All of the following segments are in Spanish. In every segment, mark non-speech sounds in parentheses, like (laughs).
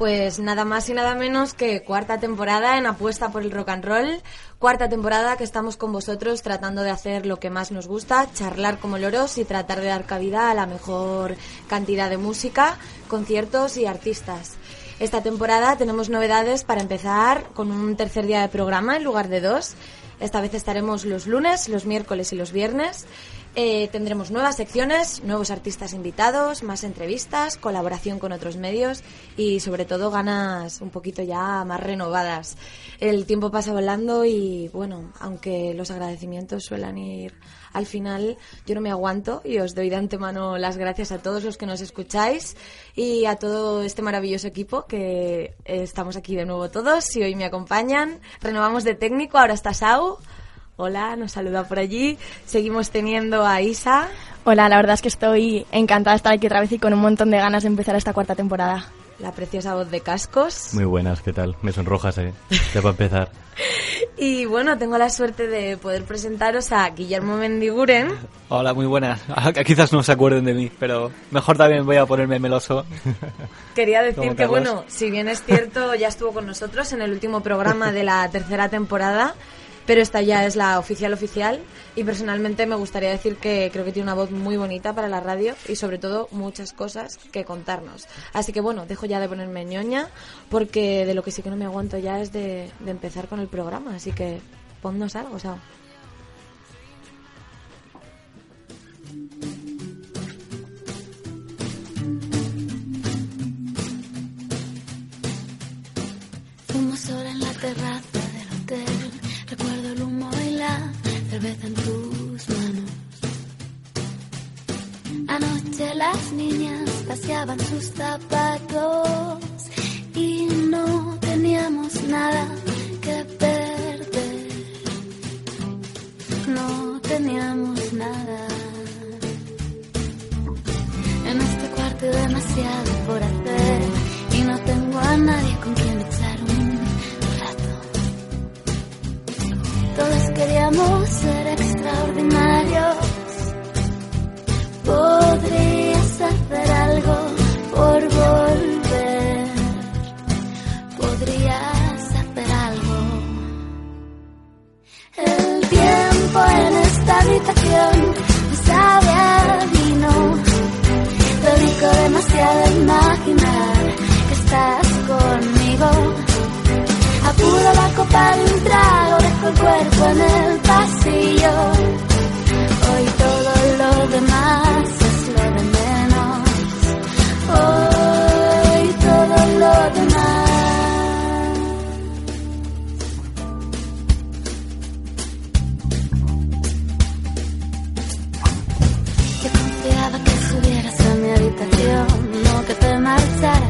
Pues nada más y nada menos que cuarta temporada en Apuesta por el Rock and Roll. Cuarta temporada que estamos con vosotros tratando de hacer lo que más nos gusta, charlar como loros y tratar de dar cabida a la mejor cantidad de música, conciertos y artistas. Esta temporada tenemos novedades para empezar con un tercer día de programa en lugar de dos. Esta vez estaremos los lunes, los miércoles y los viernes. Eh, tendremos nuevas secciones, nuevos artistas invitados, más entrevistas, colaboración con otros medios y sobre todo ganas un poquito ya más renovadas. El tiempo pasa volando y bueno, aunque los agradecimientos suelen ir al final, yo no me aguanto y os doy de antemano las gracias a todos los que nos escucháis y a todo este maravilloso equipo que estamos aquí de nuevo todos y hoy me acompañan. Renovamos de técnico, ahora está Sau. Hola, nos saluda por allí. Seguimos teniendo a Isa. Hola, la verdad es que estoy encantada de estar aquí otra vez y con un montón de ganas de empezar esta cuarta temporada. La preciosa voz de Cascos. Muy buenas, ¿qué tal? Me sonrojas, ¿eh? Ya para empezar. (laughs) y bueno, tengo la suerte de poder presentaros a Guillermo Mendiguren. Hola, muy buenas. Ah, quizás no se acuerden de mí, pero mejor también voy a ponerme meloso. (laughs) Quería decir que, bueno, si bien es cierto, ya estuvo con nosotros en el último programa de la tercera temporada pero esta ya es la oficial oficial y personalmente me gustaría decir que creo que tiene una voz muy bonita para la radio y sobre todo muchas cosas que contarnos. Así que bueno, dejo ya de ponerme ñoña porque de lo que sí que no me aguanto ya es de, empezar con el programa, así que ponnos algo, Sao. Fuimos sola en la terraza cerveza en tus manos. Anoche las niñas paseaban sus zapatos y no teníamos nada que perder. No teníamos nada. En este cuarto demasiado por hacer y no tengo a nadie con quien echar Todos queríamos ser extraordinarios. Podrías hacer algo por volver. Podrías hacer algo. El tiempo en esta habitación sabe a vino. Dedico demasiado a imaginar que estás conmigo Apuro copa de un trago, dejo el cuerpo en el pasillo. Hoy todo lo demás es lo de menos. Hoy todo lo demás. Yo confiaba que subieras a mi habitación, no que te marcharas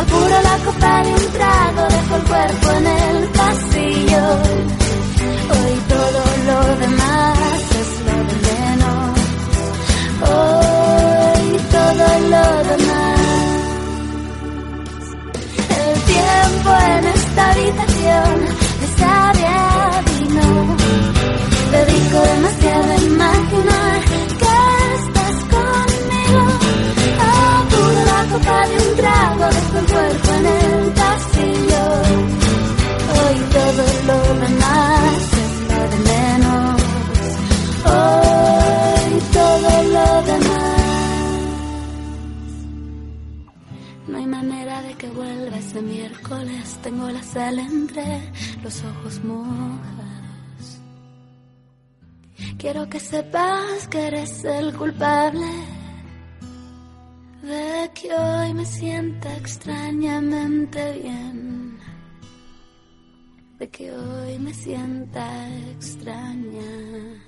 Apuro la copa de un trago, dejo el cuerpo en el pasillo. Hoy todo lo demás es lo de menos. Hoy todo lo demás. El tiempo en esta habitación me sabe cuerpo en el pasillo. Hoy todo lo demás es lo de menos. Hoy todo lo demás. No hay manera de que vuelva ese miércoles. Tengo la sal entre los ojos mojados. Quiero que sepas que eres el culpable de que hoy me sienta extrañamente bien. de que hoy me sienta extraña.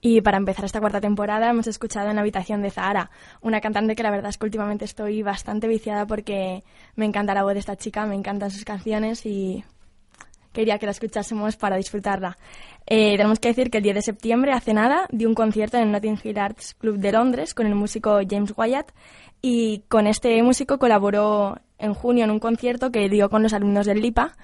Y para empezar esta cuarta temporada hemos escuchado en la habitación de Zahara, una cantante que la verdad es que últimamente estoy bastante viciada porque me encanta la voz de esta chica, me encantan sus canciones y quería que la escuchásemos para disfrutarla. Eh, tenemos que decir que el 10 de septiembre, hace nada, dio un concierto en el Notting Hill Arts Club de Londres con el músico James Wyatt y con este músico colaboró en junio en un concierto que dio con los alumnos del LIPA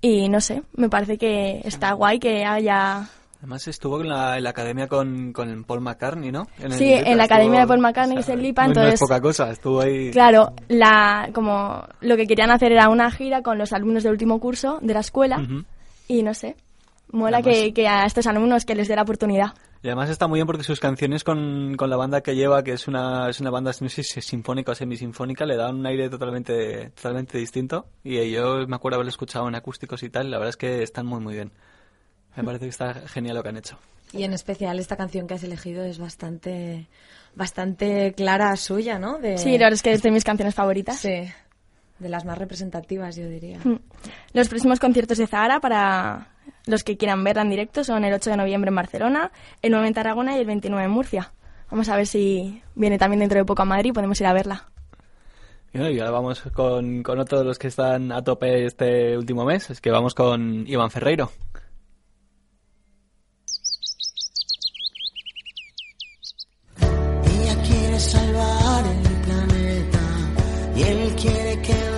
y no sé, me parece que está guay que haya Además estuvo en la, en la academia con, con Paul McCartney, ¿no? En Sí, Lipa en la academia de Paul McCartney, que es el Lipa, no- No entonces- es poca cosa, estuvo ahí... Claro, la, como lo que querían hacer era una gira con los alumnos del último curso de la escuela y no sé, mola Además- que, que a estos alumnos que les dé la oportunidad. Y además está muy bien porque sus canciones con, con la banda que lleva, que es una, es una banda, no sé si es sinfónica o semisinfónica, le dan un aire totalmente, totalmente distinto. Y yo me acuerdo haberlo escuchado en acústicos y tal, la verdad es que están muy muy bien. Me parece que está genial lo que han hecho. Y en especial esta canción que has elegido es bastante bastante clara suya, ¿no? De, Sí, la verdad es que es de mis canciones favoritas. Sí, de las más representativas, yo diría. Mm. Los próximos conciertos de Zahara para los que quieran verla en directo son el 8 de noviembre en Barcelona, el 9 en Tarragona y el 29 en Murcia. Vamos a ver si viene también dentro de poco a Madrid y podemos ir a verla. Y, bueno, y ahora vamos con, con otro de los que están a tope este último mes, es que vamos con Iván Ferreiro. Quiere que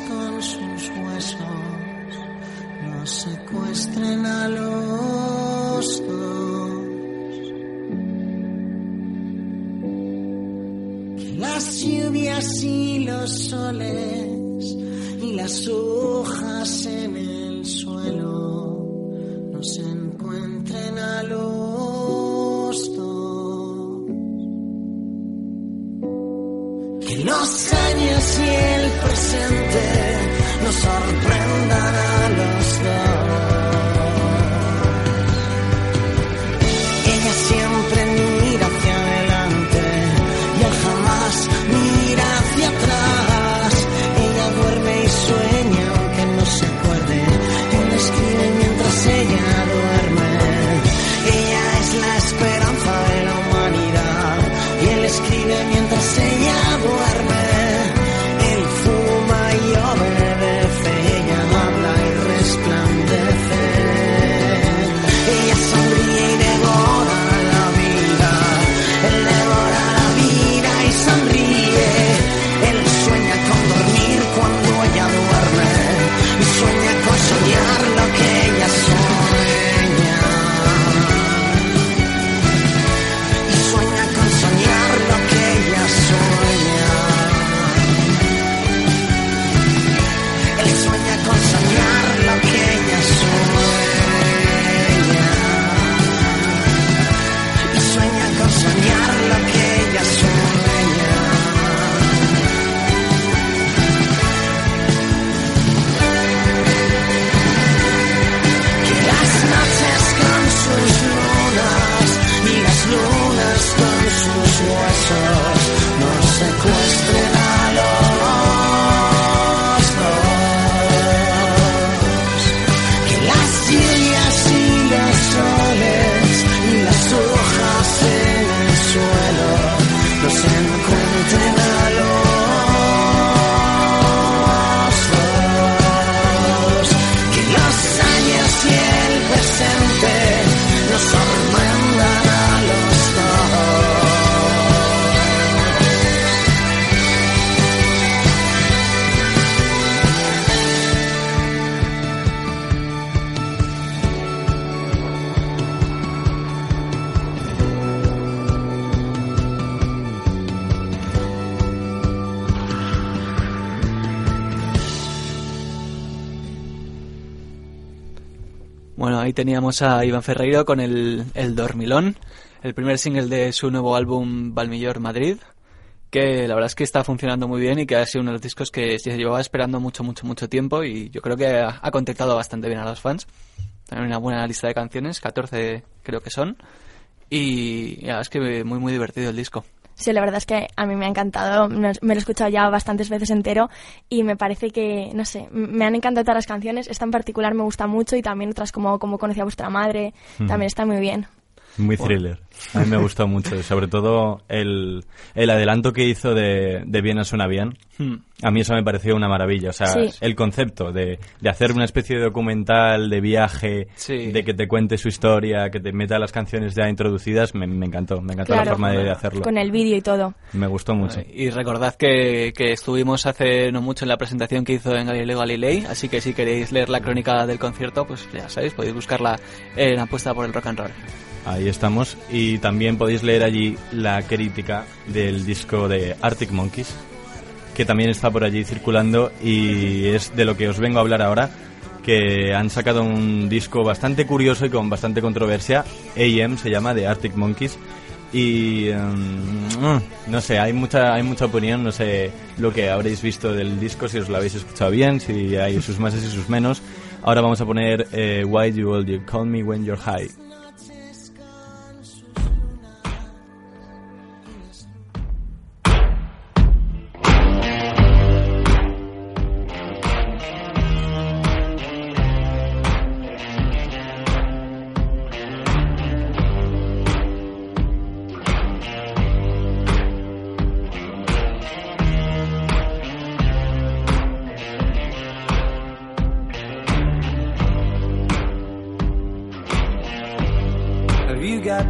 con sus huesos nos secuestren a los dos. Que las lluvias y los soles y las hojas en el Que los años y el presente nos sorprendan a los dos. Ahí teníamos a Iván Ferreiro con el, el Dormilón, el primer single de su nuevo álbum Valmillor Madrid, que la verdad es que está funcionando muy bien y que ha sido uno de los discos que se llevaba esperando mucho, mucho, mucho tiempo y yo creo que ha, contactado bastante bien a los fans. También una buena lista de canciones, 14 creo que son, y la verdad es que muy, muy divertido el disco. Sí, la verdad es que a mí me ha encantado, me lo he escuchado ya bastantes veces entero y me parece que, no sé, me han encantado todas las canciones, esta en particular me gusta mucho y también otras como Como conocí a vuestra madre, también está muy bien. Muy thriller. A mí me gustó mucho. Sobre todo el, el adelanto que hizo de, de Viena suena bien. Hmm. A mí eso me pareció una maravilla. O sea, Sí. el concepto de, de hacer una especie de documental, de viaje, Sí. de que te cuente su historia, que te meta las canciones ya introducidas, me, me encantó. Me encantó la forma de hacerlo. Con el vídeo y todo. Me gustó mucho. Y recordad que, que estuvimos hace no mucho en la presentación que hizo en Galileo Galilei, así que si queréis leer la crónica del concierto, pues ya sabéis, podéis buscarla en Apuesta por el Rock and Roll. Ahí estamos. Y también podéis leer allí la crítica del disco de Arctic Monkeys, que también está por allí circulando y es de lo que os vengo a hablar ahora, que han sacado un disco bastante curioso y con bastante controversia. AM se llama, de Arctic Monkeys. Y mm, no sé, hay mucha, hay mucha opinión, no sé lo que habréis visto del disco, si os lo habéis escuchado bien, si hay sus más y sus menos. Ahora vamos a poner eh, Why You All You Call Me When You're High.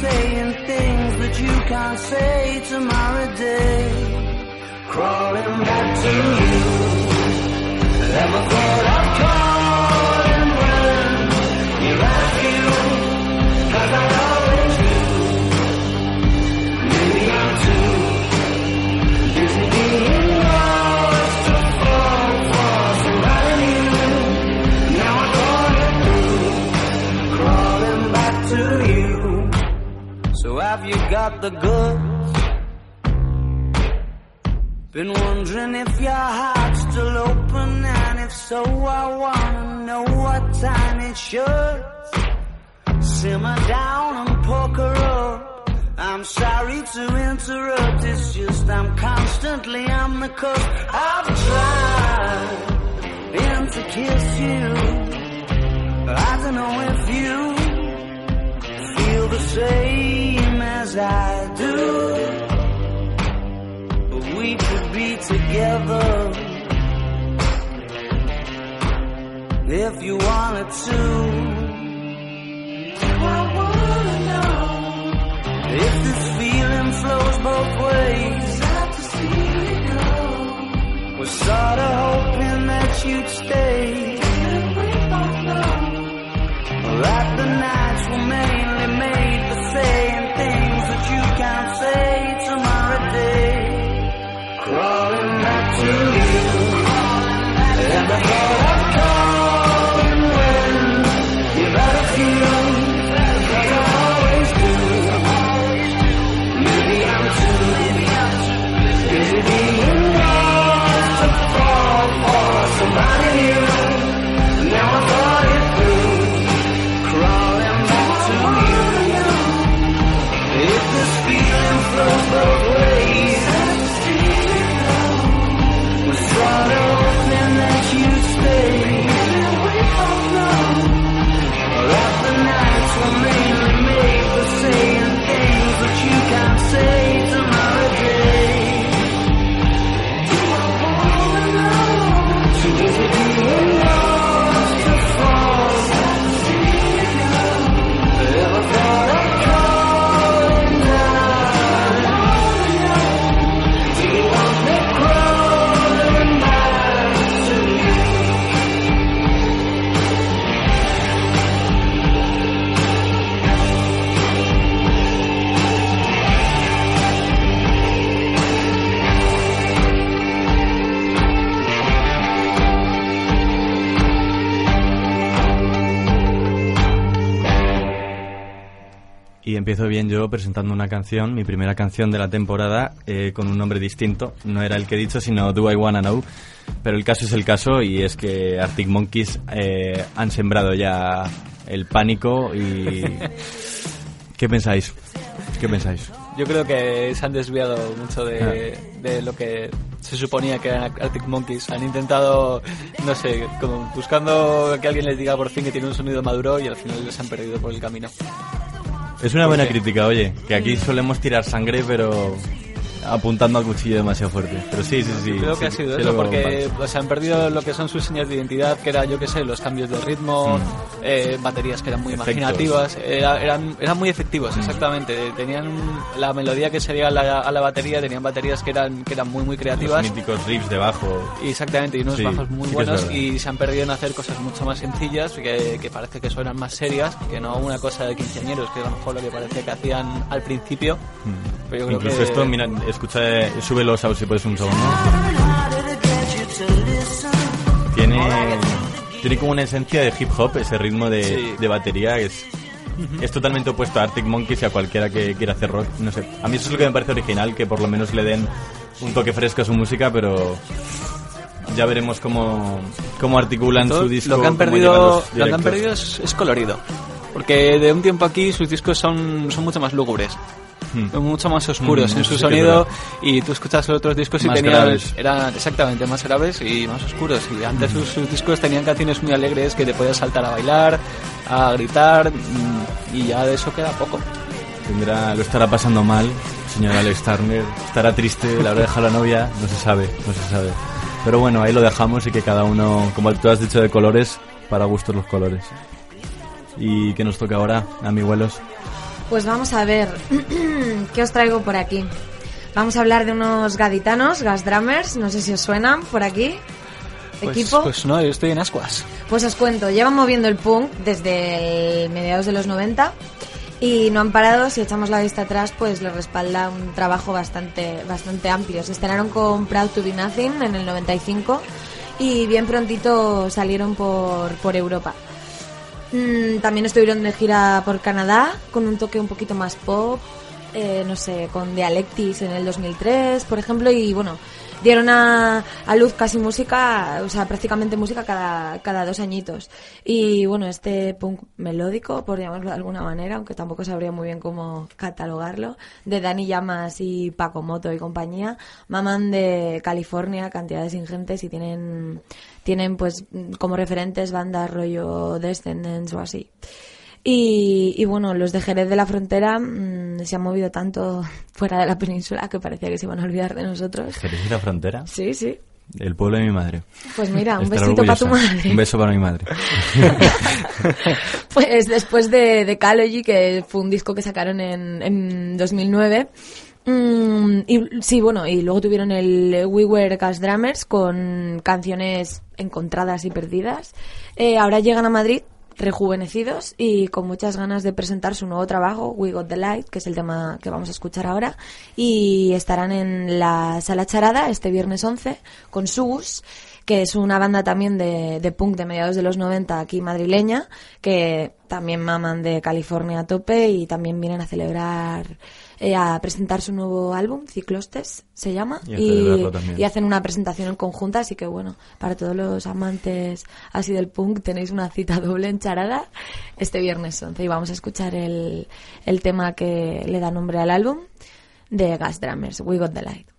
saying things that you can't say tomorrow day. Crawling back to you. Never thought I'd calling got the goods? Been wondering if your heart's still open, and if so, I wanna know what time it should. Simmer down and poker up. I'm sorry to interrupt, it's just I'm constantly on the cusp. I've tried been to kiss you. But I don't know if you feel the same as I do. But we could be together if you wanted to. I wanna know if this feeling flows both ways. Was sorta hoping that you'd stay. That the nights were mainly And I thought empiezo bien yo presentando una canción, mi primera canción de la temporada, eh, con un nombre distinto. No era el que he dicho, sino Do I Wanna Know. Pero el caso es el caso y es que Arctic Monkeys eh, han sembrado ya el pánico y... (laughs) ¿Qué pensáis? ¿Qué pensáis? Yo creo que se han desviado mucho de, de lo que se suponía que eran Arctic Monkeys. Han intentado, no sé, como buscando que alguien les diga por fin que tiene un sonido maduro y al final les han perdido por el camino. Es una buena qué? crítica, oye, que aquí solemos tirar sangre, pero apuntando al cuchillo demasiado fuerte. Pero sí, sí, sí. Creo que sí, ha sido sí eso, porque o sea, han perdido lo que son sus señas de identidad, que era, yo qué sé, los cambios de ritmo, Mm. eh, baterías que eran muy Efectos. imaginativas, era- eran, eran muy efectivos, exactamente. Tenían la melodía que sería a la, a la batería, tenían baterías que eran, que eran muy, muy Los creativas. míticos riffs de bajo. Exactamente, y unos bajos muy buenos y se han perdido en hacer cosas mucho más sencillas que, que parece que suenan más serias, que no una cosa de quinceañeros, que a lo mejor lo que parece que hacían al principio. Pero yo creo Incluso que- esto, mira, escucha, eh, sube los audios si puedes un segundo. Tiene, tiene como una esencia de hip hop, ese ritmo de, Sí. de batería que es, es totalmente opuesto a Arctic Monkeys y a cualquiera que quiera hacer rock. No sé, a mí eso es lo que me parece original, que por lo menos le den un toque fresco a su música, pero ya veremos cómo, cómo articulan Todo su disco. Lo que han perdido, lo que han perdido es, es colorido. Porque de un tiempo aquí sus discos son, son mucho más lúgubres. Hmm. Son mucho más oscuros Mm, en su sonido y tú escuchas los otros discos y Más tenían graves. eran exactamente más graves y más oscuros y antes sus, sus discos tenían canciones muy alegres que te podías saltar a bailar a gritar mm, y ya de eso queda poco Tendrá, lo estará pasando mal, señor Alex Turner. Estará triste, le habrá dejado la novia, no se sabe, no se sabe. Pero bueno, ahí lo dejamos y que cada uno, como tú has dicho de colores, para gustos los colores. ¿Y qué nos toca ahora, amiguelos? Pues vamos a ver, (clears throat) ¿qué os traigo por aquí? Vamos a hablar de unos gaditanos, gas drummers, no sé si os suenan por aquí. pues, Equipo. pues no yo estoy en ascuas Pues os cuento, llevan moviendo el punk desde mediados de los 90 y no han parado. Si echamos la vista atrás, pues les respalda un trabajo bastante, bastante amplio. Se estrenaron con Proud to Be Nothing en el 95 y bien prontito salieron por, por Europa. Mm, también estuvieron de gira por Canadá con un toque un poquito más pop, eh, no sé, con Dialectis en el 2003, por ejemplo, y bueno, dieron a, a luz casi música, o sea, prácticamente música cada, cada dos añitos. Y bueno, este punk melódico, por llamarlo de alguna manera, aunque tampoco sabría muy bien cómo catalogarlo, de Dani Llamas y Paco Moto y compañía, maman de California, cantidades ingentes y tienen, tienen pues como referentes bandas rollo Descendants o así. Y, y bueno, los de Jerez de la Frontera mm, se han movido tanto (laughs) fuera de la península que parecía que se iban a olvidar de nosotros. ¿Jerez de la frontera? Sí, sí. El pueblo de mi madre. Pues mira, un besito para tu madre. Un beso para mi madre. (laughs) Pues después de, de Calogy, que fue un disco que sacaron en, en 2009. Mm, y sí, bueno, y luego tuvieron el We Were Gas Drummers con canciones encontradas y perdidas. Eh, ahora llegan a Madrid rejuvenecidos y con muchas ganas de presentar su nuevo trabajo, We Got the Light, que es el tema que vamos a escuchar ahora, y estarán en la Sala Charada este viernes 11 con Sugus, que es una banda también de, de punk de mediados de los 90 aquí madrileña, que también maman de California a tope y también vienen a celebrar, eh, a presentar su nuevo álbum, Ciclostes se llama, Y hacen una presentación en conjunta, así que bueno, para todos los amantes así del punk tenéis una cita (laughs) doble en Charada este viernes 11 y vamos a escuchar el, el tema que le da nombre al álbum de Gas Drummers, We Got the Light.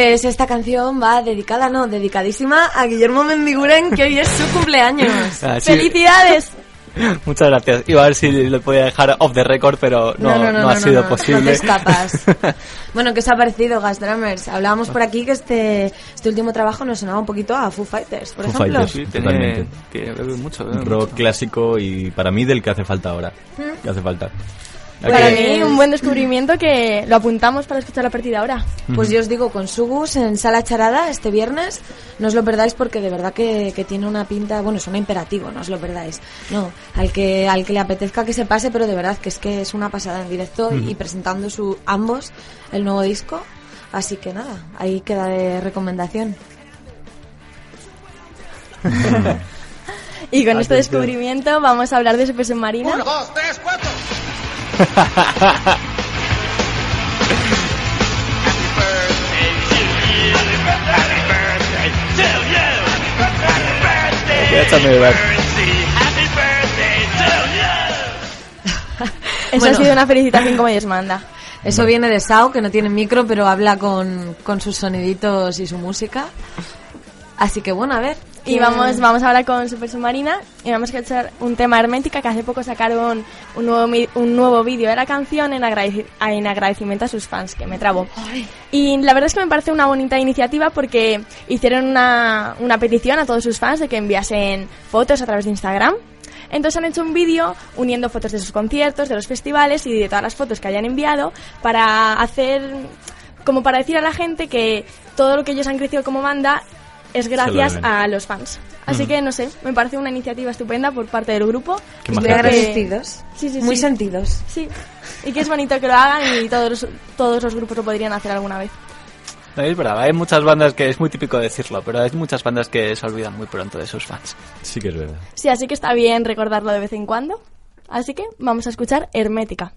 Pues esta canción va dedicada, no, dedicadísima a Guillermo Mendiguren, que hoy es su cumpleaños. Ah, sí. ¡Felicidades! (laughs) Muchas gracias. Iba a ver si lo podía dejar off the record, pero no, no, ha sido no, posible. No te escapas. (laughs) bueno, ¿qué os ha parecido, Gas Drummers? Hablábamos por aquí que este, este último trabajo nos sonaba un poquito a Foo Fighters, por Foo ejemplo. Fighters. Sí, Totalmente. tiene, tiene mucho, rock mucho. clásico y para mí del que hace falta ahora. Que hace falta. Para mí, un buen descubrimiento que lo apuntamos para escuchar a partir de ahora. Pues yo os digo, con Sugus en Sala Charada este viernes, no os lo perdáis porque de verdad que, que tiene una pinta, bueno, suena imperativo, no os lo perdáis. No, al que, al que le apetezca que se pase, pero de verdad que es que es una pasada en directo y presentando su, ambos el nuevo disco. Así que nada, ahí queda de recomendación. (laughs) Y con este descubrimiento vamos a hablar de Super Submarina. A echarme de ver. (laughs) Eso Bueno. ha sido una felicitación como Dios manda. Eso viene de Sao, que no tiene micro, pero habla con, con sus soniditos y su música. Así que bueno, a ver. Y ¿qué- vamos, vamos ahora con Super Submarina y vamos a escuchar un tema hermética que hace poco sacaron un nuevo, un nuevo vídeo de la canción en, agradeci- en agradecimiento a sus fans, que me trabo. Y la verdad es que me parece una bonita iniciativa porque hicieron una, una petición a todos sus fans de que enviasen fotos a través de Instagram. Entonces han hecho un vídeo uniendo fotos de sus conciertos, de los festivales y de todas las fotos que hayan enviado para hacer, como para decir a la gente que todo lo que ellos han crecido como banda es gracias a los fans. Así que no sé, me parece una iniciativa estupenda por parte del grupo. Qué Muy agradecidos. Sí, sí, Muy sí. sentidos. Sí, y que es bonito que lo hagan y todos los, todos los grupos lo podrían hacer alguna vez. No, es verdad, hay muchas bandas que es muy típico decirlo, pero hay muchas bandas que se olvidan muy pronto de sus fans. Sí que es verdad. Sí, así que está bien recordarlo de vez en cuando. Así que vamos a escuchar Hermética.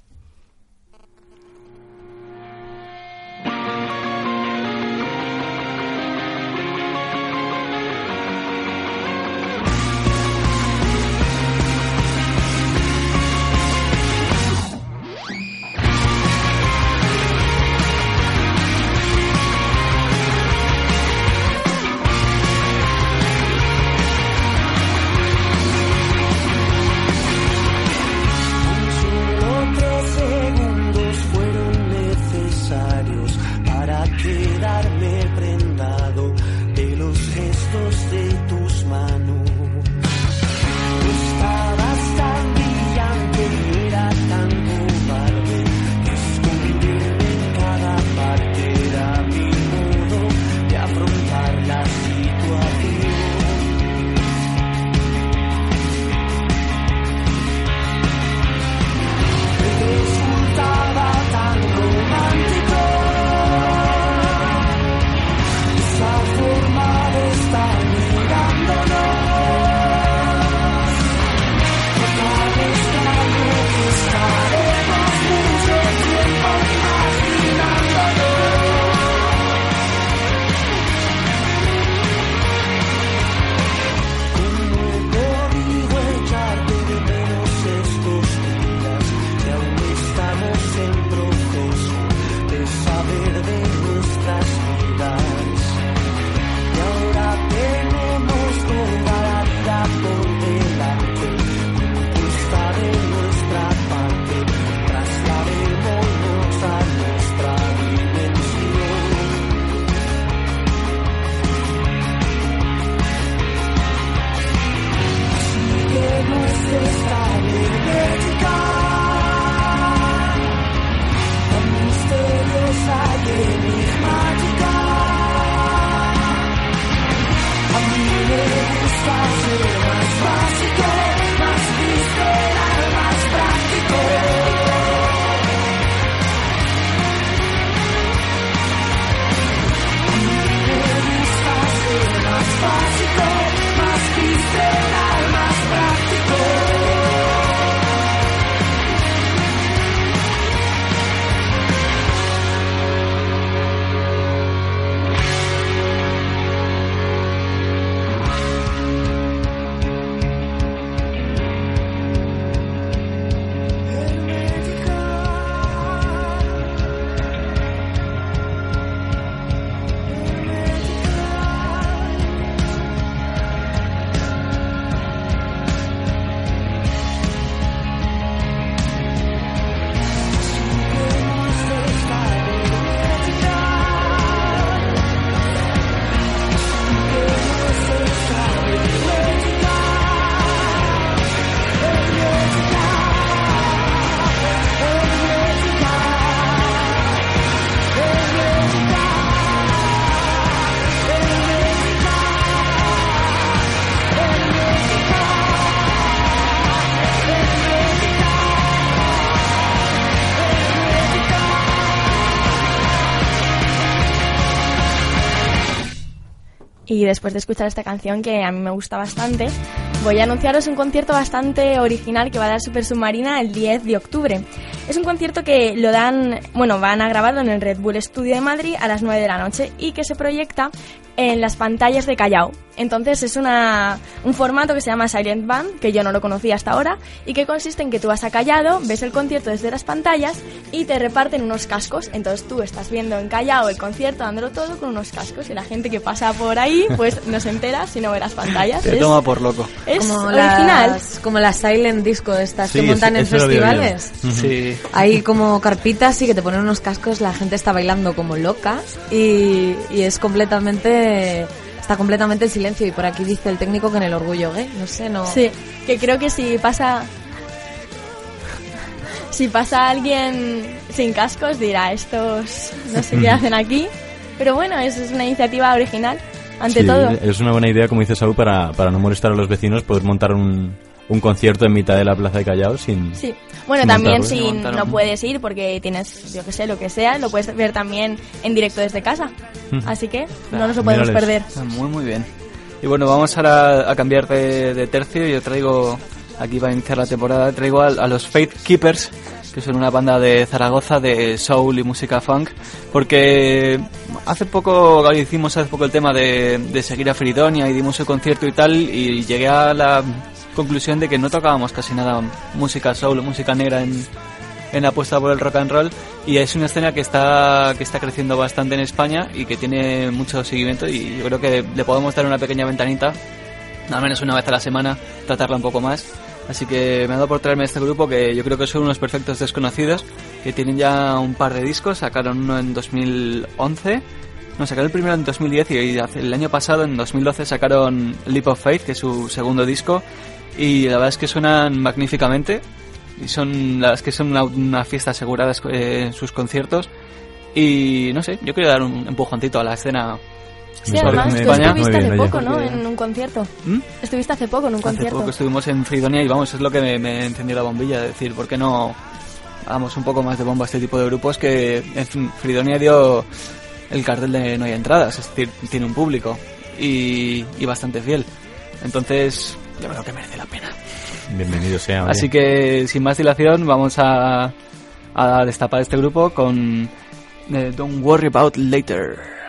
Y después de escuchar esta canción, que a mí me gusta bastante, voy a anunciaros un concierto bastante original que va a dar Super Submarina el 10 de octubre. Es un concierto que lo dan, bueno, van a grabarlo en el Red Bull Studio de Madrid a las 9 de la noche y que se proyecta en las pantallas de Callao. Entonces es una, un formato que se llama Silent Band, que yo no lo conocía hasta ahora, y que consiste en que tú vas a Callao, ves el concierto desde las pantallas y te reparten unos cascos. Entonces tú estás viendo en Callao el concierto, dándolo todo con unos cascos, y la gente que pasa por ahí, pues no se entera si no ve las pantallas. Te Es- toma por loco. es como original. las, como las silent disco estas Sí, que montan en veo yo. festivales. Sí. Hay como carpitas y que te ponen unos cascos, la gente está bailando como loca y, y es completamente está completamente en silencio y por aquí dice el técnico que en el orgullo gay, no sé, no. Sí, que creo que si pasa. Si pasa alguien sin cascos dirá, estos no sé qué hacen aquí. Pero bueno, es, es una iniciativa original, ante Sí, todo. Es una buena idea, como dice Saúl, para, para no molestar a los vecinos, poder montar un, un concierto en mitad de la plaza de Callao sin... Sí. Bueno, también si no puedes ir porque tienes, yo que sé, lo que sea, lo puedes ver también en directo desde casa. Así que no nos lo podemos mírales. perder. Está Muy, muy bien. Y bueno, vamos ahora a cambiar de, de tercio. Yo traigo, aquí va a iniciar la temporada, traigo a, a los Faith Keepers, que son una banda de Zaragoza de soul y música funk, porque hace poco hicimos hace poco el tema de, de seguir a Fridonia y dimos el concierto y tal, y llegué a la conclusión de que no tocábamos casi nada música soul o música negra en, en la apuesta por el rock and roll y es una escena que está que está creciendo bastante en España y que tiene mucho seguimiento y yo creo que le podemos dar una pequeña ventanita al menos una vez a la semana tratarla un poco más. Así que me ha dado por traerme este grupo que yo creo que son unos perfectos desconocidos que tienen ya un par de discos sacaron uno en 2011 no, sacaron el primero en 2010 y el año pasado, en 2012, sacaron Leap of Faith, que es su segundo disco, y la verdad es que suenan magníficamente. Y son, la verdad es que son una, una fiesta asegurada eh, en sus conciertos. Y no sé, yo quiero dar un empujoncito a la escena. Sí, además, tú estuviste hace poco. ¿no? En un concierto. ¿Mm? Estuviste hace poco en un Hace concierto. poco estuvimos en Fridonia y vamos, es lo que me, me encendió la bombilla, de decir, ¿por qué no damos un poco más de bomba a este tipo de grupos que en Fridonia dio el cartel de no hay entradas, es decir, tiene un público y, y bastante fiel. Entonces, yo creo que merece la pena. Bienvenido sea. Así que, sin más dilación, vamos a, a destapar este grupo con eh, Don't Worry About Later.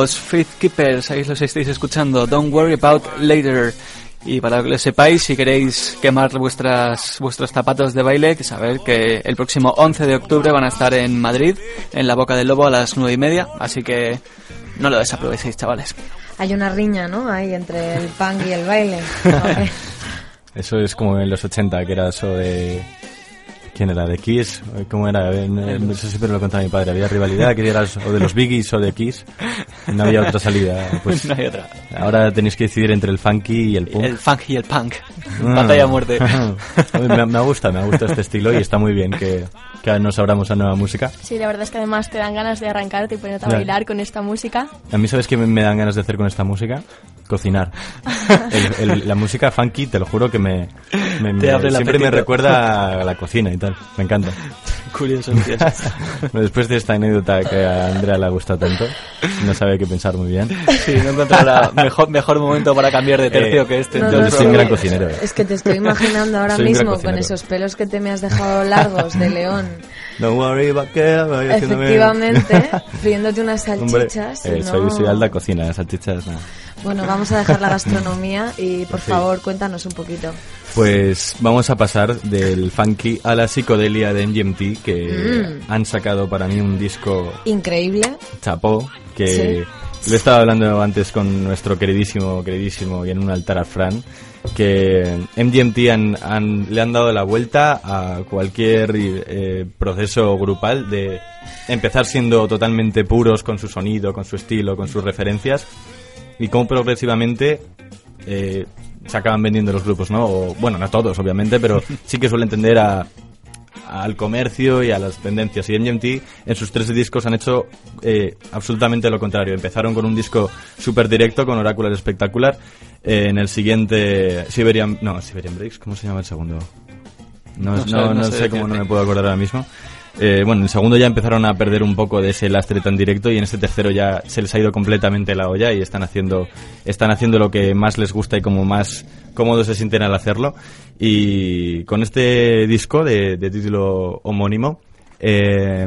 Los Faith Keepers, ahí los estáis escuchando. Don't worry about later. Y para que lo sepáis, si queréis quemar vuestras, vuestros zapatos de baile, que saber que el próximo 11 de octubre van a estar en Madrid, en la Boca del Lobo a las 9 y media. Así que no lo desaprovechéis, chavales. Hay una riña, ¿no? Ahí entre el punk y el baile. (laughs) Eso es como en los 80, que era eso de... ¿Quién era? ¿De Kiss? ¿Cómo era? Eh, no- Eso siempre me lo contaba mi padre. Había rivalidad, que eras o de los Biggies o de Kiss. No había otra salida. Pues (laughs) No hay otra. ahora tenéis que decidir entre el funky y el punk. El funk y el punk. Ah. Batalla a muerte. (laughs) me, me gusta, me gusta este estilo y está muy bien que, que nos abramos a nueva música. Sí, la verdad es que además te dan ganas de arrancarte y ponerte a Ya. bailar con esta música. A mí, ¿sabes qué me, me dan ganas de hacer con esta música? Cocinar. (laughs) El- el- la música funky, te lo juro que me, me- me- siempre me apetito. recuerda a la cocina y tal. Me encanta. (laughs) Curioso. (laughs) Después de esta anécdota que a Andrea le gusta tanto, no sabe qué pensar muy bien. Sí, no encontrará mejor, mejor momento para cambiar de tercio Eh, que este. No, Yo no, soy un gran cocinero. Es que te estoy imaginando ahora Soy mismo con esos pelos que te me has dejado largos de león. (laughs) Don't worry about haciéndome- Efectivamente, (laughs) friéndote unas Hombre, salchichas. eh, y soy, no- soy alta cocina, las salchichas no. Bueno, vamos a dejar la (laughs) gastronomía y por Sí. favor cuéntanos un poquito. Pues vamos a pasar del funky a la psicodelia de MGMT, que Mm. han sacado para mí un disco Increíble. chapó, que lo estaba hablando antes con nuestro queridísimo, queridísimo y en un altar a Fran, que MGMT han, le han dado la vuelta a cualquier eh, proceso grupal de empezar siendo totalmente puros con su sonido, con su estilo, con sus referencias, y cómo progresivamente eh, se acaban vendiendo los grupos, ¿no? O, bueno, no todos, obviamente, pero sí que suelen tender a, al comercio y a las tendencias. Y MGMT en sus tres discos han hecho eh, absolutamente lo contrario. Empezaron con un disco súper directo, con Oracular espectacular. Eh, en el siguiente, Siberian, no, Siberian Breaks, ¿cómo se llama el segundo? No, No no, sé, no, no sé sé cómo no me puedo acordar ahora mismo. Eh, bueno, en el segundo ya empezaron a perder un poco de ese lastre tan directo y en este tercero ya se les ha ido completamente la olla y están haciendo, están haciendo lo que más les gusta y como más cómodos se sienten al hacerlo. Y con este disco de, título homónimo, eh,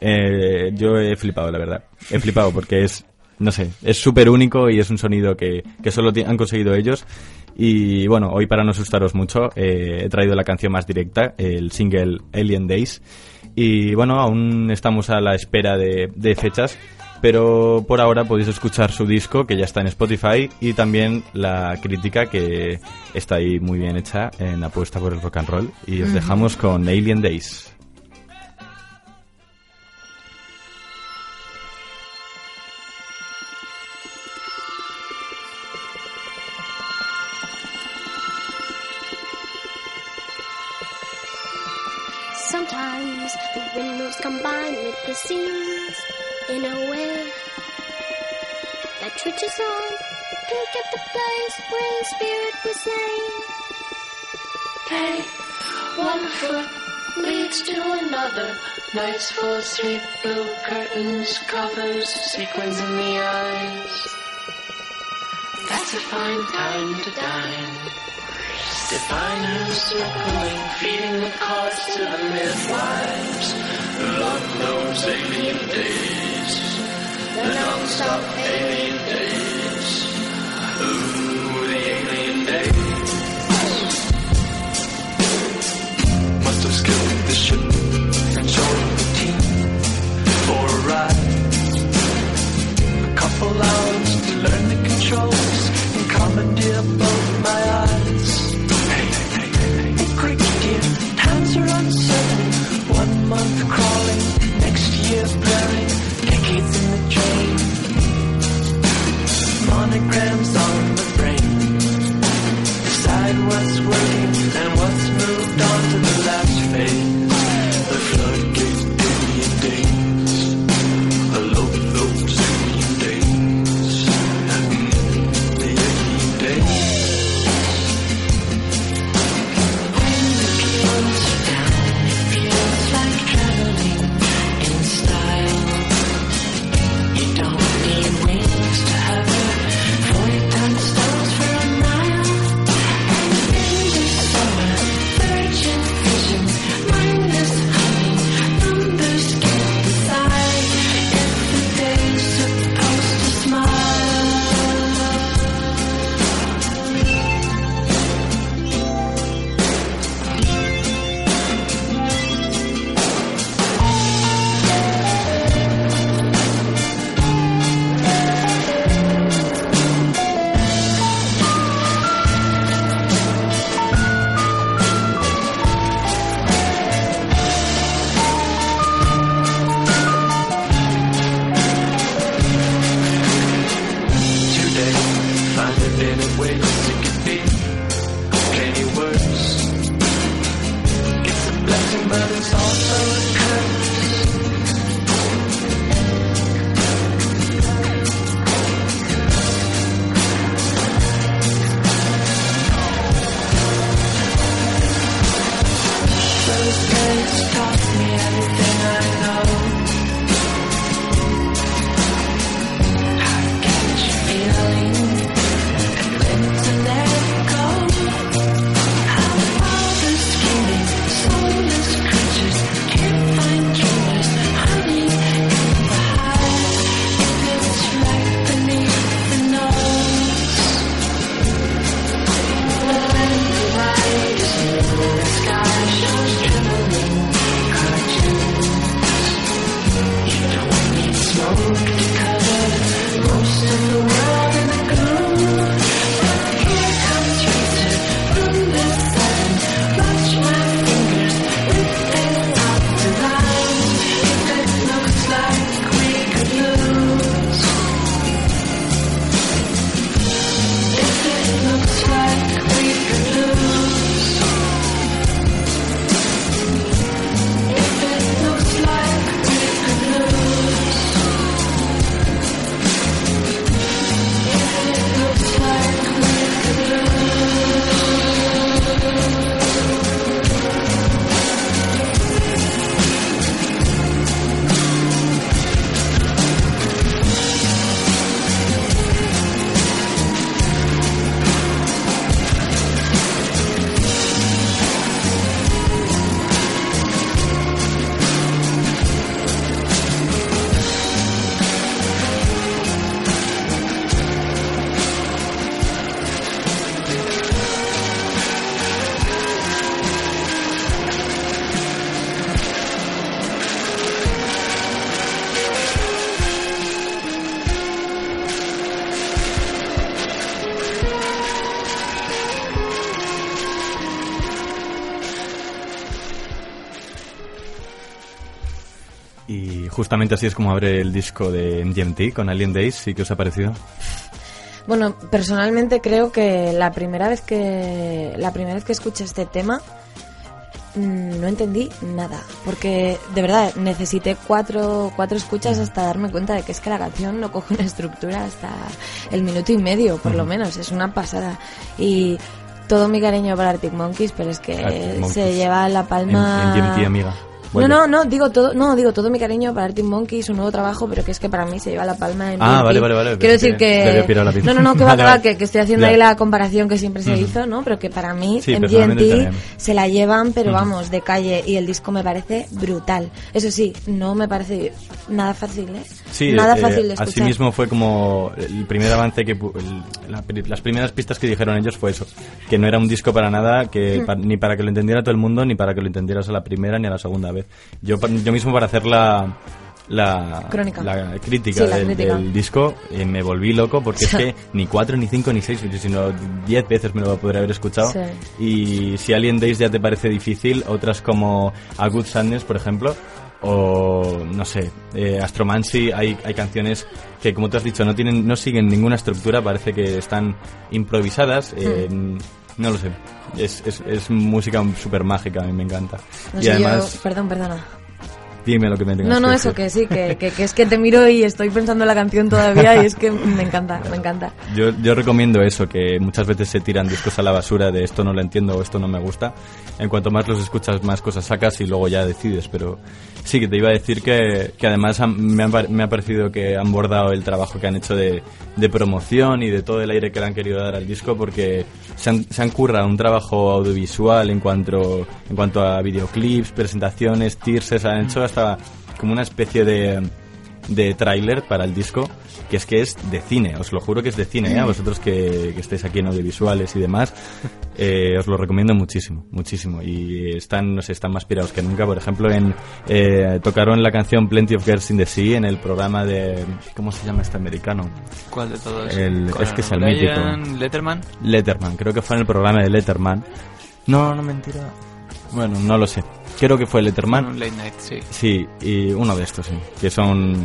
eh, yo he flipado, la verdad. He flipado porque es, no sé, es súper único y es un sonido que, que solo han conseguido ellos. Y bueno, hoy para no asustaros mucho, he traído la canción más directa, el single Alien Days. Y bueno, aún estamos a la espera de, de fechas, pero por ahora podéis escuchar su disco que ya está en Spotify y también la crítica que está ahí muy bien hecha en Apuesta por el Rock and Roll. Y os dejamos con Alien Days. The scenes in a way that twitches on. Pick at the place where the spirit was slain. Hey, one foot leads to another. Nights full of sleep, blue curtains, covers, sequins in the eyes. That's a fine time to dine. Diviners circling, feeding the cards to the midwives. Love those alien days, the non-stop alien days. Ooh, the alien days. Must have scaled the ship and joined the team for a ride. A couple hours to learn the controls and commandeer both my eyes. Month crawling, next year justamente así es como abre el disco de MGMT con Alien Days. ¿Y qué os ha parecido? Bueno, personalmente creo que la primera vez que la primera vez que escuché este tema mm, no entendí nada, porque de verdad necesité cuatro, cuatro escuchas hasta darme cuenta de que es que la canción no coge una estructura hasta el minuto y medio, por lo menos, es una pasada. Y todo mi cariño para Arctic Monkeys, pero es que Arctic Monkeys. se lleva la palma. En, en amiga. No, no, no, digo todo, no, digo todo mi cariño para Arctic Monkeys, su nuevo trabajo, pero que es que para mí se lleva la palma en Ah, vale, vale, vale, Quiero decir que no, no, (laughs) no, que va, Vale, que que, estoy haciendo ahí la comparación que siempre se hizo, ¿no? Pero que para mí en también. se la llevan, pero vamos, de calle y el disco me parece brutal. Eso sí, no me parece nada fácil, ¿eh? Sí, nada eh, fácil de escuchar. así mismo fue como el primer avance que el- la las primeras pistas que dijeron ellos fue eso, que no era un disco para nada, que pa- ni para que lo entendiera todo el mundo, ni para que lo entendieras a la primera ni a la segunda vez. Yo, pa- yo mismo para hacer la la Crónica. la crítica, Sí, la del, crítica. del disco eh, me volví loco porque es (laughs) que ni cuatro ni cinco ni seis sino diez veces me lo podría haber escuchado Sí. y si Alien Days ya te parece difícil otras como A Good Sadness por ejemplo o no sé eh, Astromancy hay, hay canciones que como tú has dicho no tienen no siguen ninguna estructura parece que están improvisadas eh, no lo sé es, es, es música súper mágica a mí me encanta No y sé, además yo, perdón, perdona. Dime lo que me tengas No, no, que eso que sí, que, que, que es que te miro y estoy pensando en la canción todavía y es que me encanta, me encanta. Yo, yo recomiendo eso, que muchas veces se tiran discos a la basura de esto no lo entiendo o esto no me gusta. En cuanto más los escuchas, más cosas sacas y luego ya decides. Pero sí que te iba a decir que, que además me, ha, me ha parecido que han bordado el trabajo que han hecho de, de promoción y de todo el aire que le han querido dar al disco porque se han, se han currado un trabajo audiovisual en cuanto, en cuanto a videoclips, presentaciones, teasers, han hecho hasta como una especie de de tráiler para el disco que es que es de cine, os lo juro que es de cine, ¿eh? a vosotros que, que estáis aquí en audiovisuales y demás, (laughs) eh, os lo recomiendo muchísimo, muchísimo. Y están, no sé, están más pirados que nunca. Por ejemplo, en eh, tocaron la canción Plenty of Girls in the Sea en el programa de, ¿cómo se llama este americano? ¿Cuál de todos? El- es que es el Brian mítico. Letterman. Letterman, creo que fue en el programa de Letterman. No, no mentira. Bueno, no lo sé. Creo que fue Letterman. Un late night, sí. Sí, y uno de estos, sí, que son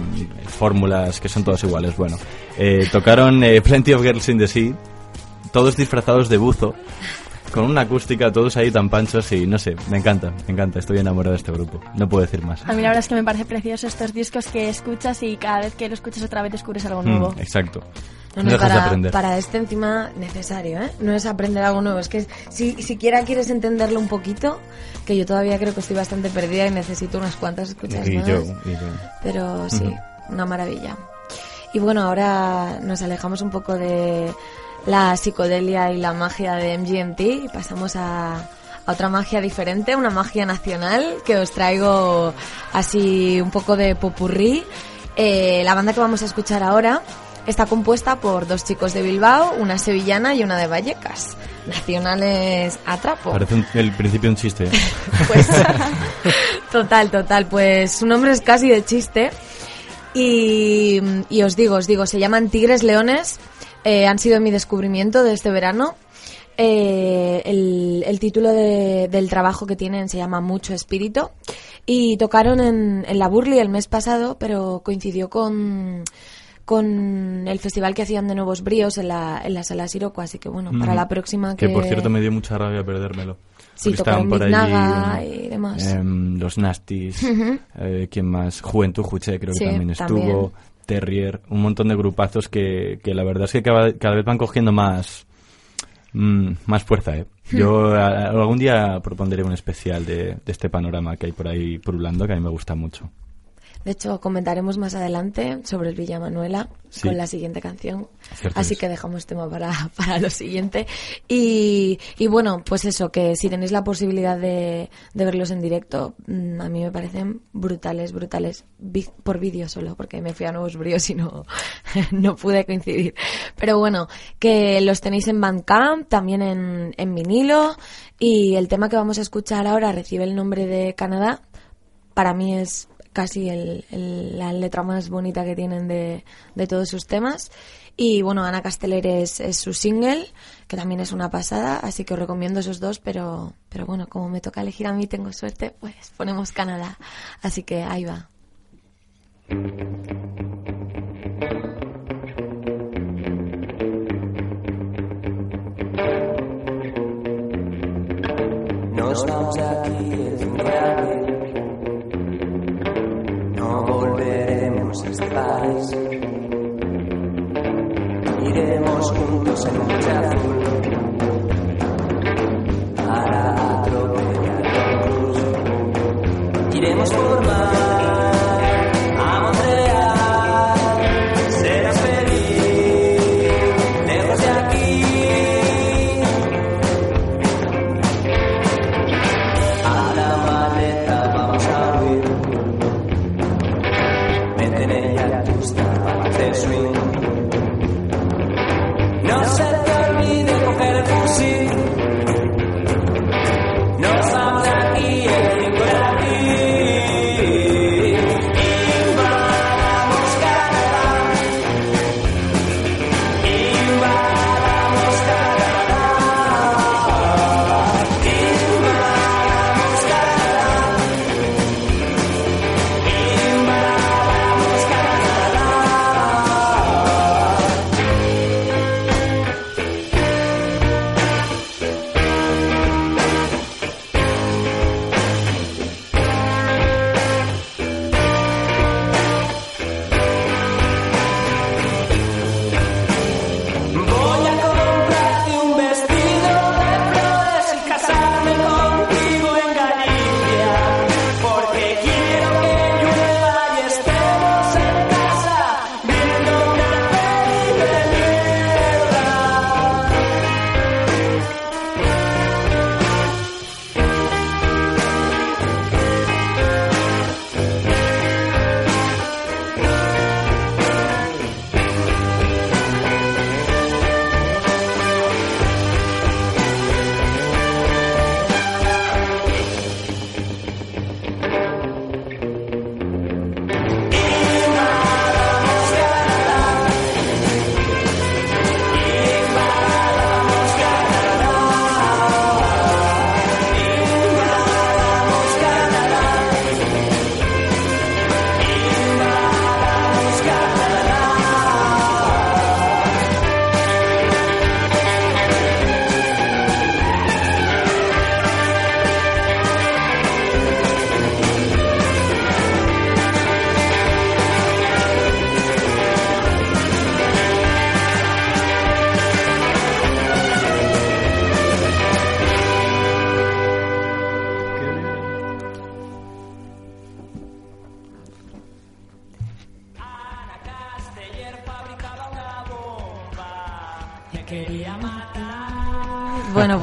fórmulas que son todas iguales. Bueno, eh, tocaron eh, Plenty of Girls in the Sea, todos disfrazados de buzo, con una acústica, todos ahí tan panchos y no sé, me encanta, me encanta, estoy enamorado de este grupo, no puedo decir más. A mí la verdad es que me parece precioso estos discos que escuchas y cada vez que lo escuchas otra vez descubres algo Mm, nuevo. exacto. No, No no, dejas de para, aprender. para este encima necesario, ¿eh? No es aprender algo nuevo, es que si siquiera quieres entenderlo un poquito, que yo todavía creo que estoy bastante perdida y necesito unas cuantas escuchas Y más. yo, y yo. Pero sí, una maravilla. Y bueno, ahora nos alejamos un poco de la psicodelia y la magia de MGMT y pasamos a, a otra magia diferente, una magia nacional que os traigo así un poco de popurrí. Eh, la banda que vamos a escuchar ahora está compuesta por dos chicos de Bilbao, una sevillana y una de Vallecas. Nacionales a trapo. Parece un- el principio un chiste. ¿eh? (laughs) Pues, total, total. Pues su nombre es casi de chiste. Y, y os digo, os digo, se llaman Tigres Leones. eh, han sido mi descubrimiento de este verano. Eh, el, el título de- del trabajo que tienen se llama Mucho Espíritu. Y tocaron en, en la Burley el mes pasado, pero coincidió con, con el festival que hacían de Nuevos Bríos en la, en la sala Siroco. Así que bueno, para la próxima que... Que por cierto me dio mucha rabia perdérmelo. Sí, estaban por Big allí, Naga y demás. em, los Nasties, eh, ¿quién más? Juventud Juche creo que también estuvo, también. Terrier, un montón de grupazos que, que la verdad es que cada, cada vez van cogiendo más mm, más fuerza, ¿eh? Hmm. Yo a- algún día propondré un especial de, de este panorama que hay por ahí purulando que a mí me gusta mucho. De hecho, comentaremos más adelante sobre el Villa Manuela Sí. con la siguiente canción. Cierto Así es. que dejamos tema para, (laughs) para lo siguiente. Y, y bueno, pues eso, que si tenéis la posibilidad de, de verlos en directo, mm, a mí me parecen brutales, brutales. Por vídeo solo, porque me fui a Nuevos Bríos y no, (laughs) no pude coincidir. Pero bueno, que los tenéis en Bandcamp, también en, en vinilo. Y el tema que vamos a escuchar ahora recibe el nombre de Canadá para mí es casi el, el, la letra más bonita que tienen de, de todos sus temas. Y bueno, Ana Casteller es, es, su single, que también es una pasada, así que os recomiendo esos dos, pero, pero bueno, como me toca elegir a mí, tengo suerte, pues ponemos Canadá. Así que ahí va. Aquí, un país. Iremos juntos en un coche azul para atropellar. Iremos por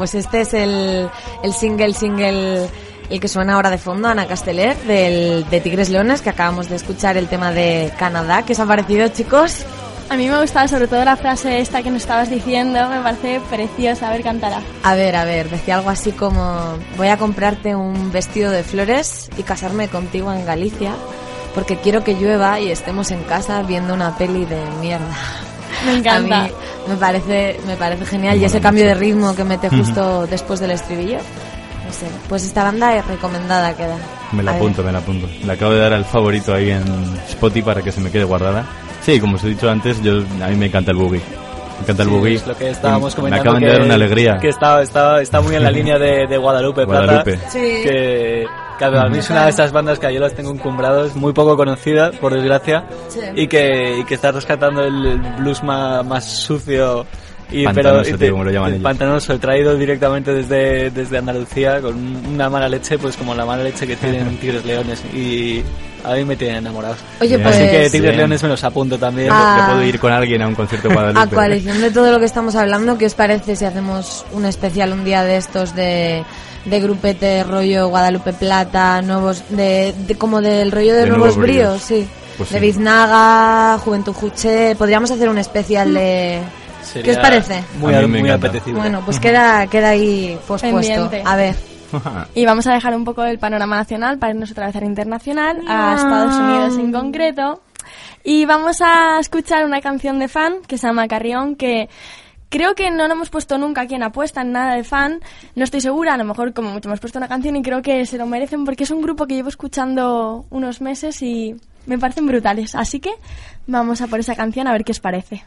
pues este es el, el single, single, el que suena ahora de fondo, Ana Casteller, del, de Tigres Leones, que acabamos de escuchar el tema de Canadá. ¿Qué os ha parecido, chicos? A mí me gustaba sobre todo la frase esta que nos estabas diciendo, me parece preciosa, a ver, cántala. A ver, a ver, decía algo así como, voy a comprarte un vestido de flores y casarme contigo en Galicia, porque quiero que llueva y estemos en casa viendo una peli de mierda. Me encanta. A mí me parece, me parece genial y ese cambio de ritmo que mete justo después del estribillo. No sé, pues esta banda es recomendada queda. Me la apunto, me la apunto. Le acabo de dar al favorito ahí en Spotify para que se me quede guardada. Sí, como os he dicho antes, yo a mí me encanta el boogie. Me encanta el Sí, boogie. es lo que estábamos Y comentando. Me acaban que, de dar una alegría. Que está, está, está muy en la línea de, de Guadalupe, Plata, Guadalupe. Sí. Que, que a mí es una de esas bandas que yo las tengo encumbrados, muy poco conocida, por desgracia, Sí. y, que, y que está rescatando el, el blues más, más sucio. Y, Pantanoso, pero, tío, como lo llaman el ellos. pantanoso, traído directamente desde, desde Andalucía con una mala leche, pues como la mala leche que (laughs) tienen Tigres Leones. Y a mí me tienen enamorados. Oye, pues Así que Tigres Bien. Leones me los apunto también. Ah. Que puedo ir con alguien a un concierto de Guadalupe. A coalición de todo lo que estamos hablando, ¿qué os parece si hacemos un especial un día de estos de, de grupete rollo Guadalupe Plata, nuevos, de, de- como del rollo de, De nuevos, nuevos bríos, bríos. sí. Pues de sí. Biznaga, Juventud Juche, podríamos hacer un especial (laughs) de... Sería ¿Qué os parece? Muy, A muy apetecible. Bueno, pues queda, queda ahí pospuesto. Pendiente. A ver. (laughs) Y vamos a dejar un poco el panorama nacional para irnos otra vez al internacional, a Estados Unidos en concreto. Y vamos a escuchar una canción de fan que se llama Carrión, que creo que no lo hemos puesto nunca aquí en Apuesta, en nada de fan. No estoy segura, a lo mejor como mucho hemos puesto una canción y creo que se lo merecen porque es un grupo que llevo escuchando unos meses y me parecen brutales. Así que vamos a por esa canción a ver qué os parece.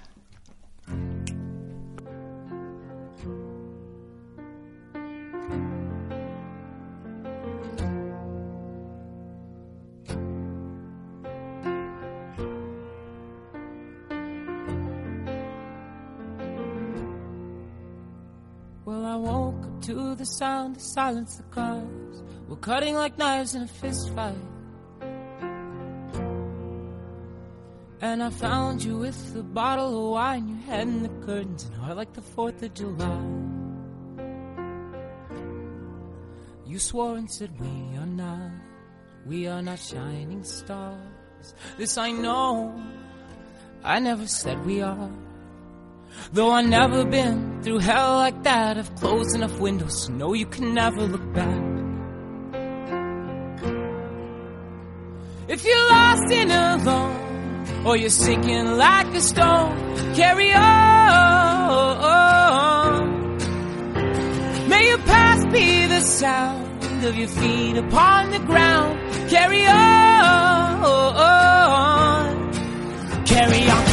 Well, I woke up to the sound of silence, the cars were cutting like knives in a fist fight. And I found you with a bottle of wine, your head in the curtains, and heart like the 4th of July. You swore and said we are not, we are not shining stars. This I know, I never said we are. Though I've never been through hell like that, I've closed enough windows to know you can never look back. If you're lost and alone, or you're sinking like a stone, carry on. May your past be the sound of your feet upon the ground. Carry on, carry on.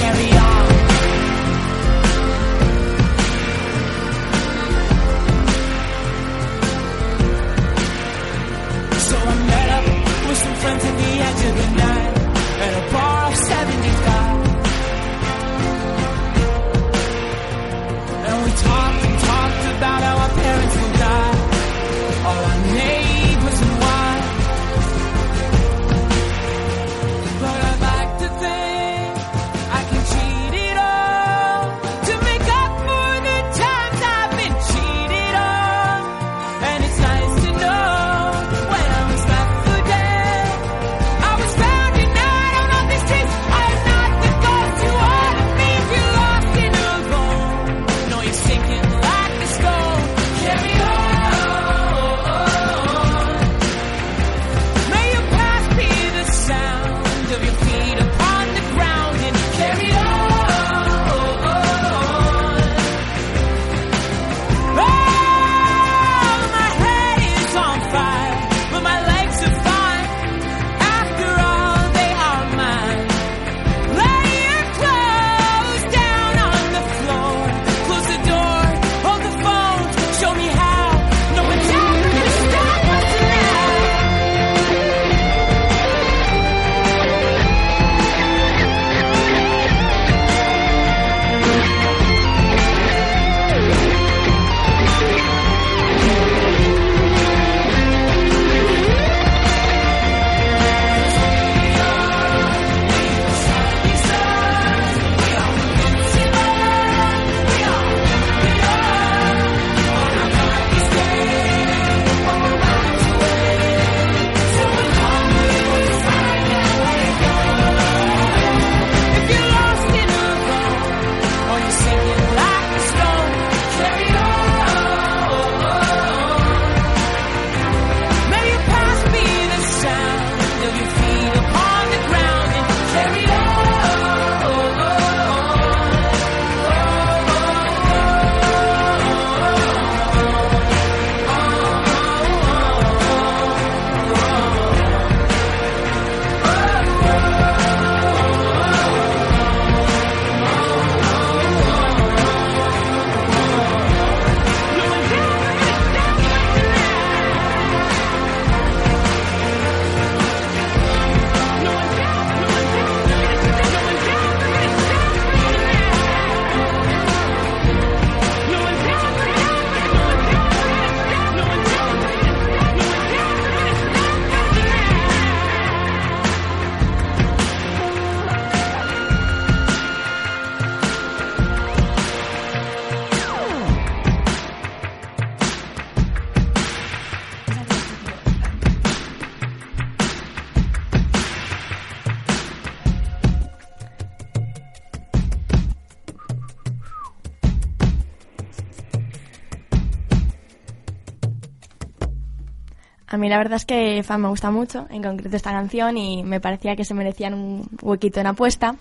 La verdad es que fan me gusta mucho, en concreto esta canción, y me parecía que se merecían un huequito en apuesta.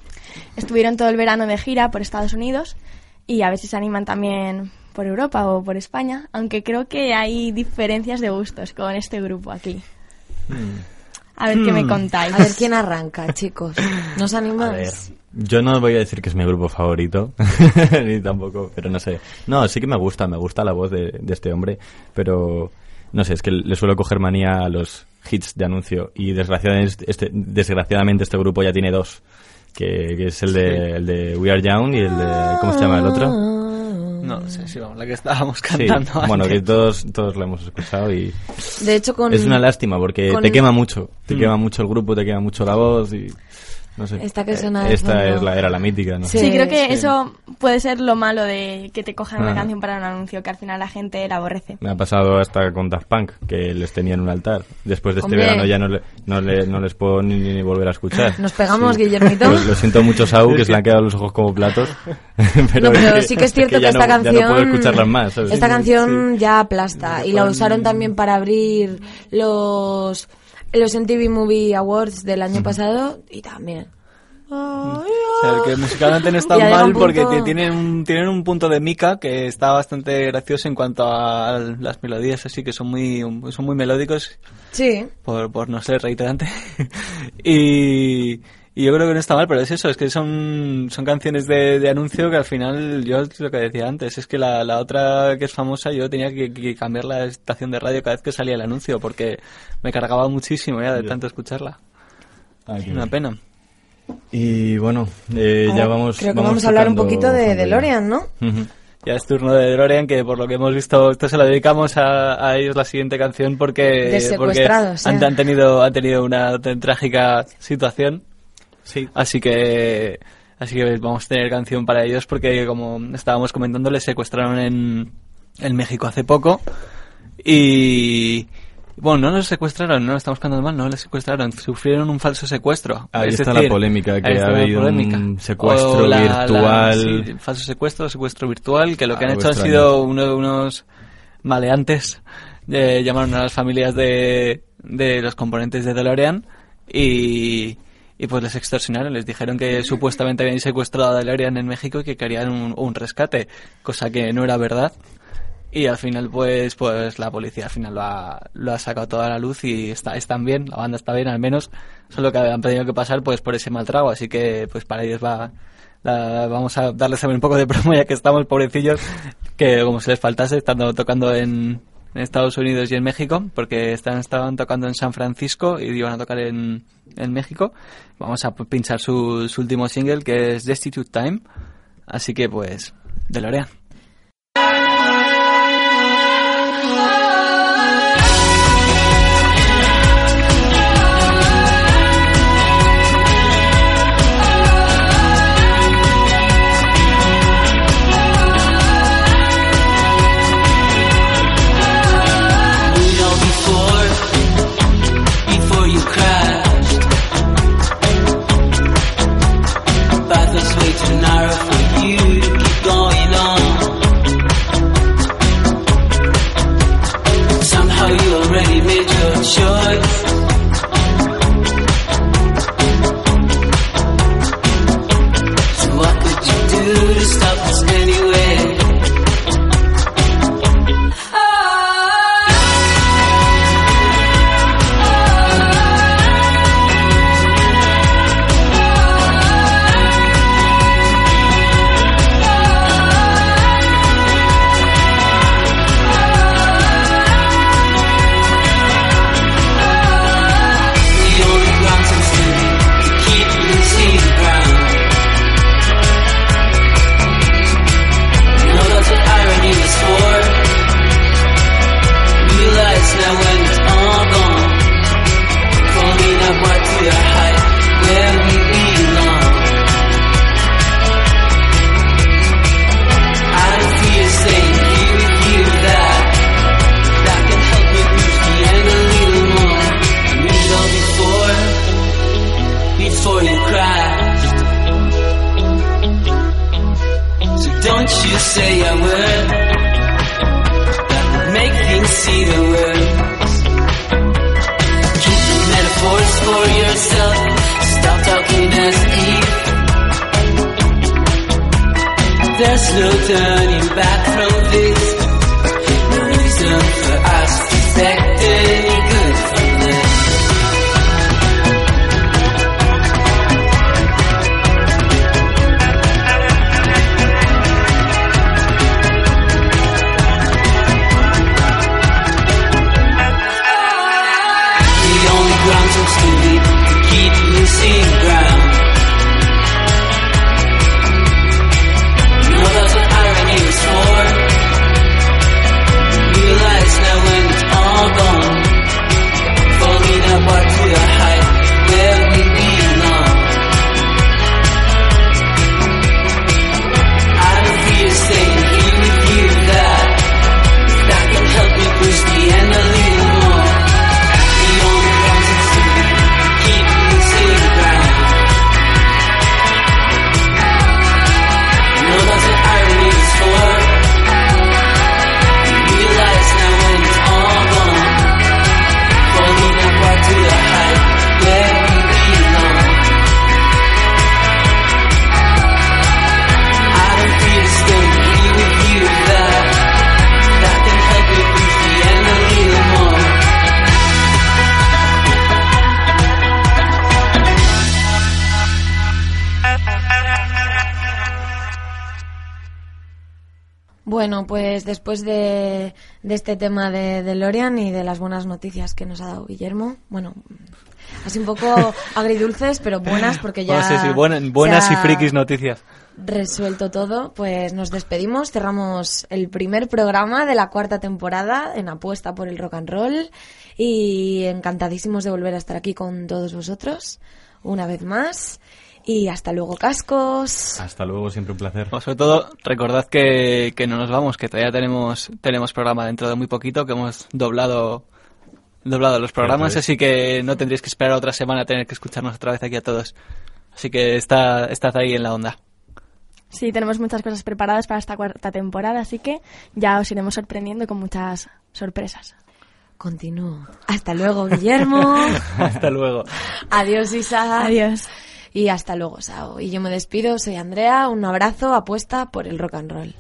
Estuvieron todo el verano de gira por Estados Unidos y a ver si se animan también por Europa o por España, aunque creo que hay diferencias de gustos con este grupo aquí. A ver qué me Hmm. contáis. A ver quién arranca, chicos. ¿Nos A ver, animáis? yo no voy a decir que es mi grupo favorito, (laughs) ni tampoco, pero no sé. No, sí que me gusta, me gusta la voz de, de este hombre, pero no sé, es que le suelo coger manía a los hits de anuncio y desgraciadamente este, desgraciadamente este grupo ya tiene dos, que, que es el de, el de We Are Young y el de, ¿cómo se llama el otro? No sé, sí, vamos, la que estábamos Sí, cantando bueno, que todos, todos la hemos escuchado y De hecho, con... es una lástima porque con- te quema mucho. Te Mm. quema mucho el grupo, te quema mucho la voz y no sé. Esta que Eh, suena de Esta fondo. es la, era la mítica, ¿no? Sí, Sí, creo que sí. eso puede ser lo malo de que te cojan una Ah. canción para un anuncio, que al final la gente la aborrece. Me ha pasado hasta con Daft Punk, que les tenía en un altar. Después de este Hombre. verano ya no, le- no, le- no les puedo ni, ni volver a escuchar. Nos pegamos, Sí. Guillermito. Lo, lo siento mucho, Saúl, que se le han quedado los ojos como platos. (laughs) No, pero sí que es cierto que, esta no- canción. Ya no puedo escucharlas más, ¿sabes? Esta canción ya aplasta. Y la usaron también para abrir los, los MTV Movie Awards del año pasado. Y también. O sea, que musicalmente no (laughs) está mal porque tienen un, tienen un punto de mica que está bastante gracioso en cuanto a las melodías, así que son muy, son muy melódicos, Sí. por, por no ser reiterante. (laughs) y, y yo creo que no está mal, pero es eso, es que son, son canciones de, de anuncio que al final, yo es lo que decía antes, es que la, la otra que es famosa, yo tenía que, que cambiar la estación de radio cada vez que salía el anuncio porque me cargaba muchísimo ya de tanto escucharla. Ah, Una bien. pena. Y bueno, eh, Ahora ya vamos. Creo que vamos a hablar un poquito de ya. DeLorean, ¿no? Ya es turno de DeLorean, que por lo que hemos visto, esto se lo dedicamos a, a ellos la siguiente canción porque, De han, han tenido, han tenido una tan trágica situación. Sí. Así que, así que vamos a tener canción para ellos porque como estábamos comentando, les secuestraron en, en México hace poco y, bueno, no los secuestraron, no estamos cantando mal, no les secuestraron, sufrieron un falso secuestro. Ahí Es está decir, la polémica, que ha habido polémica. un secuestro la- virtual. sí, falso secuestro, secuestro virtual, que lo que Algo han hecho han extraño. sido uno- unos maleantes, eh, llamaron a las familias de, de los componentes de DeLorean y, y pues les extorsionaron, les dijeron que supuestamente habían secuestrado a DeLorean en México y que querían un, rescate, cosa que no era verdad. Y al final, pues, pues la policía al final lo ha, lo ha sacado toda la luz y está, están bien, la banda está bien al menos, solo que han tenido que pasar pues por ese mal trago, así que pues para ellos va, la- vamos a darles también un poco de promo ya que estamos pobrecillos, que como se les faltase, estando tocando en, en Estados Unidos y en México, porque están, estaban tocando en San Francisco y iban a tocar en, en México. Vamos a pinchar su, su último single que es Destitute Time, así que pues, DeLorean. You después de, de este tema de, de Lorian y de las buenas noticias que nos ha dado Guillermo, bueno, así un poco (laughs) agridulces, pero buenas porque ya. Bueno, sí, sí, buena- buenas y frikis noticias. Resuelto todo, pues nos despedimos, cerramos el primer programa de la cuarta temporada en apuesta por el rock and roll y encantadísimos de volver a estar aquí con todos vosotros una vez más y hasta luego cascos. Hasta luego, siempre un placer. Bueno, sobre todo, recordad que, que no nos vamos, que todavía tenemos, tenemos programa dentro de muy poquito, que hemos doblado, doblado los programas, así que no tendréis que esperar otra semana a tener que escucharnos otra vez aquí a todos. Así que está, estad ahí en la onda. Sí, tenemos muchas cosas preparadas para esta cuarta temporada, así que ya os iremos sorprendiendo con muchas sorpresas. Continúo. Hasta luego, Guillermo. (laughs) Hasta luego. Adiós, Isa. Adiós. Y hasta luego, Sao. Y yo me despido, soy Andrea. Un abrazo, apuesta por el rock and roll.